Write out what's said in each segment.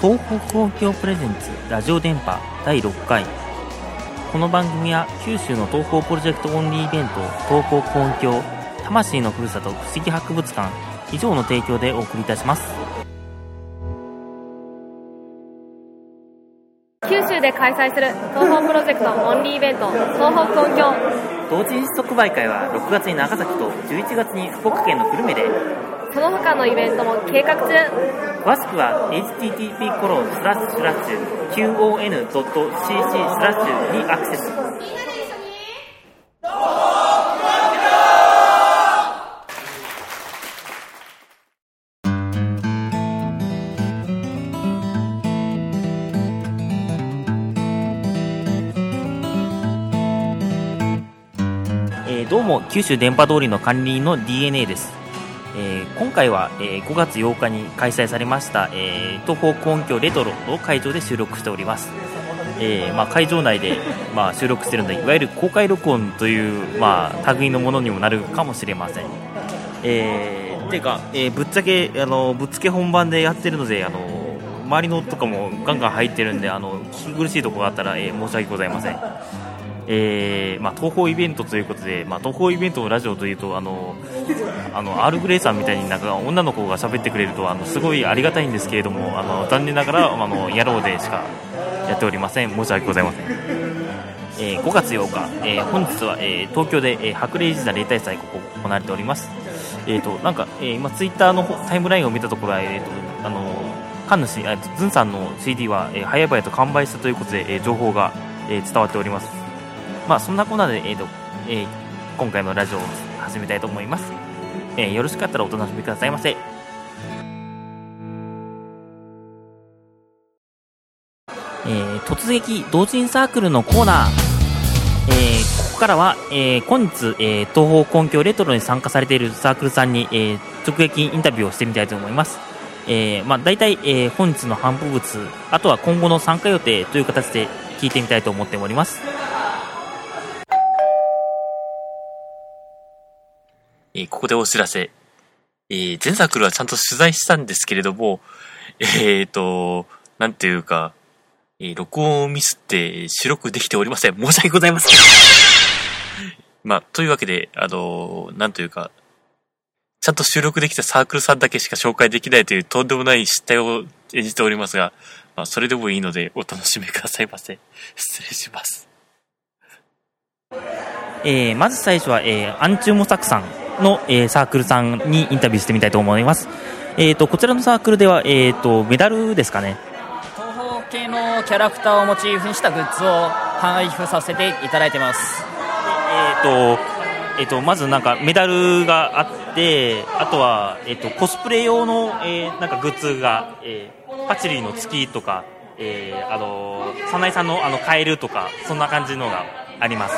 東北公共プレゼンツラジオ電波第6回。この番組は九州の東方プロジェクトオンリーイベント東方音響魂のふるさと不思議博物館以上の提供でお送りいたします。九州で開催する東方プロジェクトオンリーイベント東北音響。同時即売会は6月に長崎と11月に福岡県の久留米で。その他のイベントも計画中詳しくは http コロンスラッシュラッシュ qon.cc スラッシュにアクセス。どうも九州電波通りの管理人の DNA です、えー今回は、えー5月8日に開催されました、えー東方音響レトロの会場で収録しております、えーまあ、会場内で、まあ、収録してるのでいわゆる公開録音という、まあ、類のものにもなるかもしれません。えー、ていうか、えーぶっちゃけあのぶっつけ本番でやってるのであの周りのとかもガンガン入ってるんであの聞き苦しいとこがあったら、えー申し訳ございません。えーまあ、東宝イベントということで、まあ、東宝イベントのラジオというとあのあの R グレイさんみたいになんか女の子が喋ってくれるとあのすごいありがたいんですけれどもあの残念ながらあのやろうでしかやっておりません。申し訳ございません、えー5月8日、えー本日は、えー東京で、えー白麗神社例大祭ここ行われております。えーとなんか、えー今ツイッターのタイムラインを見たところは、えーとあの神主あズンさんの CD は、えー早々と完売したということで、えー情報が、えー伝わっております。まあそんなこんなで、えーとえー今回のラジオを始めたいと思います、えーよろしかったらお楽しみくださいませ。えー突撃同人サークルのコーナー、えーここからは、えー本日、えー東方根拠レトロに参加されているサークルさんに、えー直撃インタビューをしてみたいと思います、えーまあ、大体、えー本日の頒布物あとは今後の参加予定という形で聞いてみたいと思っております。えーここでお知らせ。えー全サークルはちゃんと取材したんですけれども、えーと、なんていうか、えー録音をミスって収録できておりません。申し訳ございません。まあ、というわけで、あのなんというか、ちゃんと収録できたサークルさんだけしか紹介できないというとんでもない失態を演じておりますが、まあ、それでもいいのでお楽しみくださいませ。失礼します。えーまず最初は、えーアンチューモサクさんの、えーサークルさんにインタビューしてみたいと思います。えー、とこちらのサークルでは、えー、とメダルですかね、東方系のキャラクターをモチーフにしたグッズを配布させていただいてます。えーとえー、とまずなんかメダルがあってあとは、えー、とコスプレ用の、えーなんかグッズが、えーパチリーの月とか、えーあの早苗さんのあのカエルとかそんな感じのがあります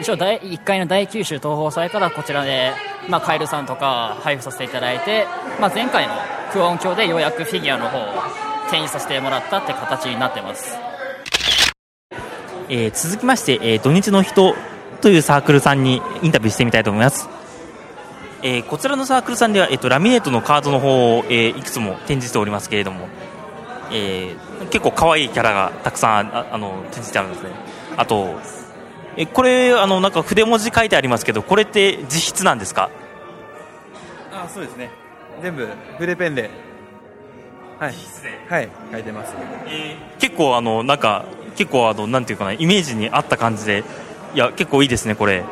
一応第1回の第九州東宝祭からこちらで、まあ、カエルさんとか配布させていただいて、まあ、前回のクオン鏡でようやくフィギュアの方を展示させてもらったって形になってます。えー続きまして、えー土日の人というサークルさんにインタビューしてみたいと思います、えーこちらのサークルさんでは、えー、とラミネートのカードの方を、えーいくつも展示しておりますけれども、えー結構可愛いキャラがたくさんああの展示してあるんですね。あと、えーこれあのなんか筆文字書いてありますけどこれって自筆なんですか？あそうですね。全部筆ペンで。はい。はい書いてます。結構あのなんか結構あのなんていうかなイメージに合った感じでいや結構いいですねこれ、うん、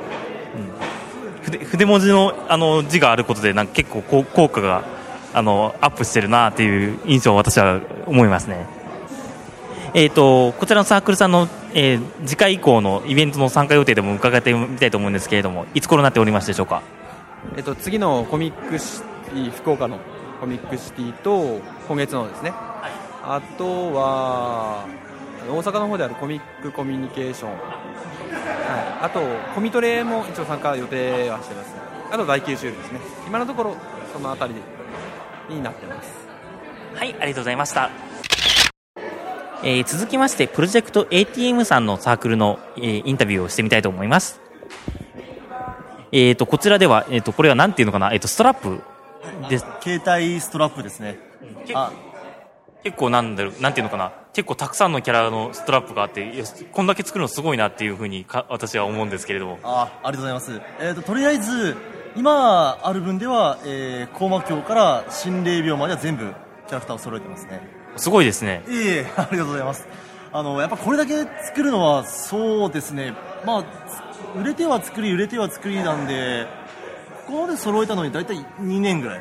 筆筆文字のあの字があることでなんか結構効果があのアップしてるなっていう印象を私は思いますねえー、とこちらのサークルさんの、えー次回以降のイベントの参加予定でも伺ってみたいと思うんですけれどもいつ頃になっておりますでしょうか？えっと次のコミックシティ福岡のコミックシティと今月のですね、あとは大阪の方であるコミックコミュニケーション、はい、あとコミトレも一応参加予定はしてます。あと第9週ですね。今のところそのあたりになってます。はい、ありがとうございました。えー続きまして、プロジェクト ATM さんのサークルの、えーインタビューをしてみたいと思います。えーと、こちらでは、えーと、これはなんていうのかな、えーと、ストラップです。携帯ストラップですね。あ結構なんだろう、なんていうのかな、結構たくさんのキャラのストラップがあって、こんだけ作るのすごいなっていうふうにか私は思うんですけれども。あありがとうございます、えー、ととりあえず今ある分では、えー、高魔教から心霊病までは全部キャラクターを揃えてますねすごいですね。いえいえ ありがとうございますあのやっぱこれだけ作るのはそうですねまあつ売れては作り売れては作りなんでここまで揃えたのに大体2年ぐらい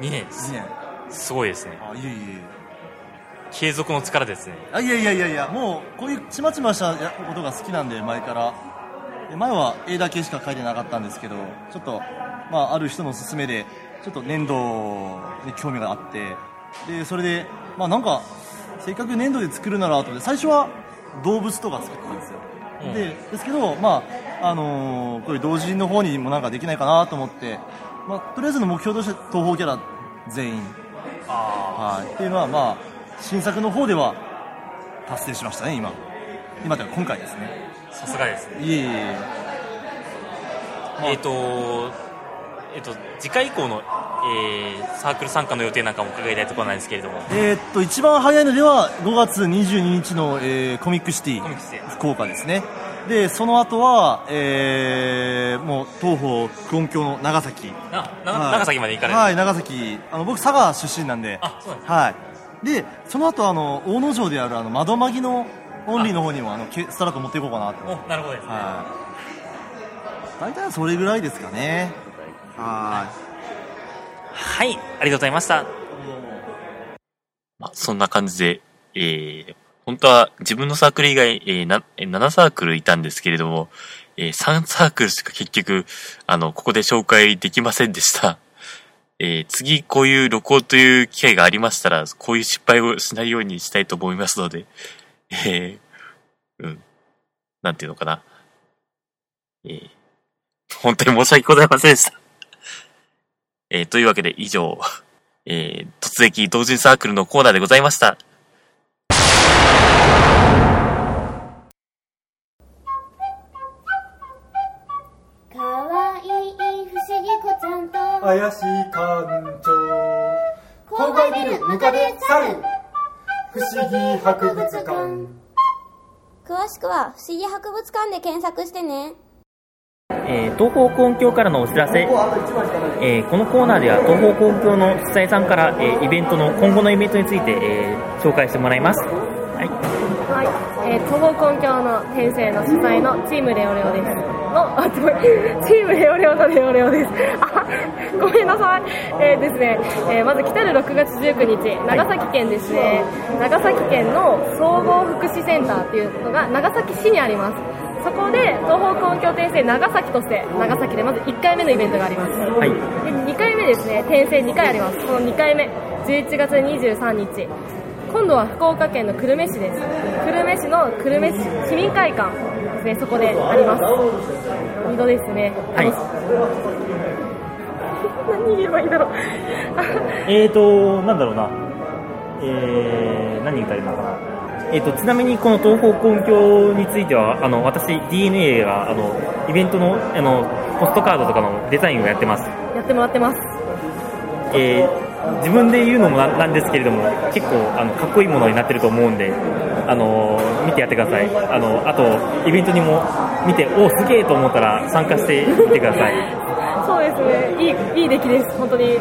2年。2年すごいですね。あいえいえ継続の力ですね。あいやいやいやいやもうこういうちまちましたやことが好きなんで前からで前は絵だけしか描いてなかったんですけどちょっと、まあ、ある人の勧めでちょっと粘土に興味があってでそれでまあなんかせっかく粘土で作るならと思って最初は動物とか作ってたんですよ、うんでですけどまああのーこういう同人の方にもなんかできないかなと思って、まあ、とりあえずの目標として東方キャラ全員はい、っていうのは、まあ、新作の方では達成しましたね、今。今というか今回ですね。さすがですね。いえいえ。まあえっ、と、えっ、と、次回以降の、えーサークル参加の予定なんかも伺いたいところなんですけれども。えーっと、一番早いのでは、5月22日の、えーコミックシティ福岡ですね。で、その後は、えーもう、東方、福音教の長崎。な、なはい長崎まで行かれる。はい、長崎。あの、僕、佐賀出身なんで。あそうなんですはい。で、その後、あの、大野城である、あの、窓マギのオンリーの方にも、あの、けスタラット持っていこうかなと。お、なるほどですね。はい。大体それぐらいですかね。ははい、ありがとうございました。まあ、そんな感じで、えー、本当は自分のサークル以外、えー、7サークルいたんですけれども、えー3サークルしか結局、あの、ここで紹介できませんでした。えー次こういう録音という機会がありましたら、こういう失敗をしないようにしたいと思いますので、えー、うん、なんていうのかな。えー、本当に申し訳ございませんでした。えーというわけで以上、えー、突撃同人サークルのコーナーでございました。かわいい不思議子ちゃんと怪しい館長。郊外ビルムカデ猿不思議博物館。詳しくは不思議博物館で検索してねえー東方根橋からのお知らせ、えーこのコーナーでは東方根橋の主催さんから、えーイベントの今後のイベントについて、えー紹介してもらいます。はい、はい、えー、東方根橋の転生の主催のチームレオレオです。の、あ、すごい、チームレオレオのレオレオです。あ、ごめんなさい。えーですね、えーまず来たる6月19日、長崎県ですね、長崎県の総合福祉センターっていうのが長崎市にあります。そこで東方根橋転生長崎として長崎でまず1回目のイベントがあります。はい、で2回目ですね。転生2回あります。この2回目。11月23日。今度は福岡県の久留米市です。久留米市の久留米市市民会館ですね。そこであります。二度ですね。はい。何言えばいいんだろう。えーと、なんだろうな、えー、何言ったらいいのかな。えーと、ちなみにこの東方根橋については、あの、私、DNA が、あの、イベントの、あの、ポストカードとかのデザインをやってます。やってもらってますえー自分で言うのもなんですけれども、結構、あの、かっこいいものになってると思うんで、あの、見てやってください。あの、あと、イベントにも見て、おすげえと思ったら参加してみてください。そうですね。いいいい出来です。本当に。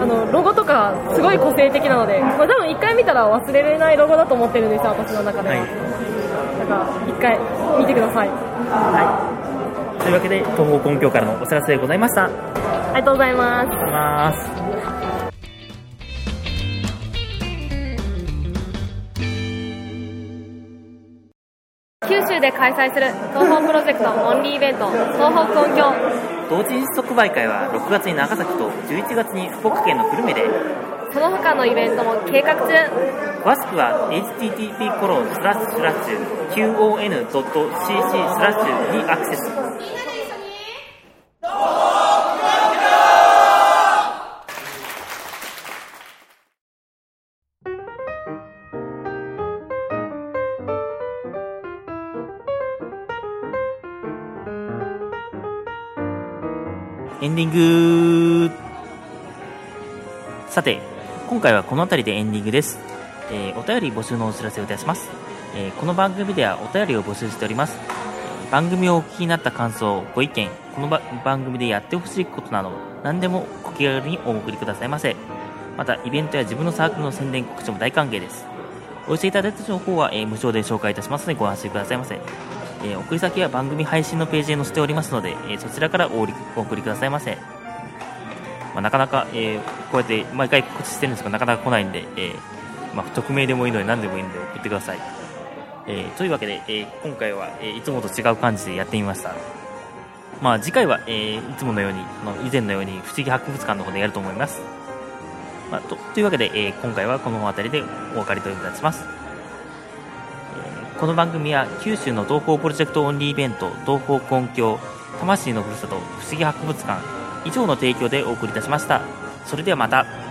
あのロゴとかすごい個性的なので、まあ、多分1回見たら忘れられないロゴだと思ってるんですよ私の中では、はい。だから1回見てください。はい。というわけで、東方根橋からのお知らせでございました。ありがとうございます。開催する東方プロジェクトオンリーイベント東方根橋同時即売会は6月に長崎と11月に福岡県の久留米で。その他のイベントも計画中。詳しくは http コロンスラッシュスラッシュ qon.cc スラッシュにアクセスエンディング。さて今回はこの辺りでエンディングです。えーお便り募集のお知らせをいたします、えーこの番組ではお便りを募集しております。番組をお聞きになった感想ご意見この番組でやってほしいことなど何でもご気軽にお送りくださいませ。またイベントや自分のサークルの宣伝告知も大歓迎です。お寄せいただいた情報は、えー無償で紹介いたしますのでご安心くださいませ、えー送り先は番組配信のページへ載せておりますので、えーそちらからお送りお送りくださいませ、まあ、なかなか、えーこうやって毎回告知してるんですがなかなか来ないんで、えまあ、匿名でもいいので何でもいいので送ってください、えというわけで、え今回は、えいつもと違う感じでやってみました。まあ次回は、えいつものようにあの以前のように不思議博物館の方でやると思います。まあ、とというわけで、え今回はこの辺りでお別れといたします、この番組は九州の東方プロジェクトオンリーイベント東方根境魂のふるさと不思議博物館以上の提供でお送りいたしました。それではまた。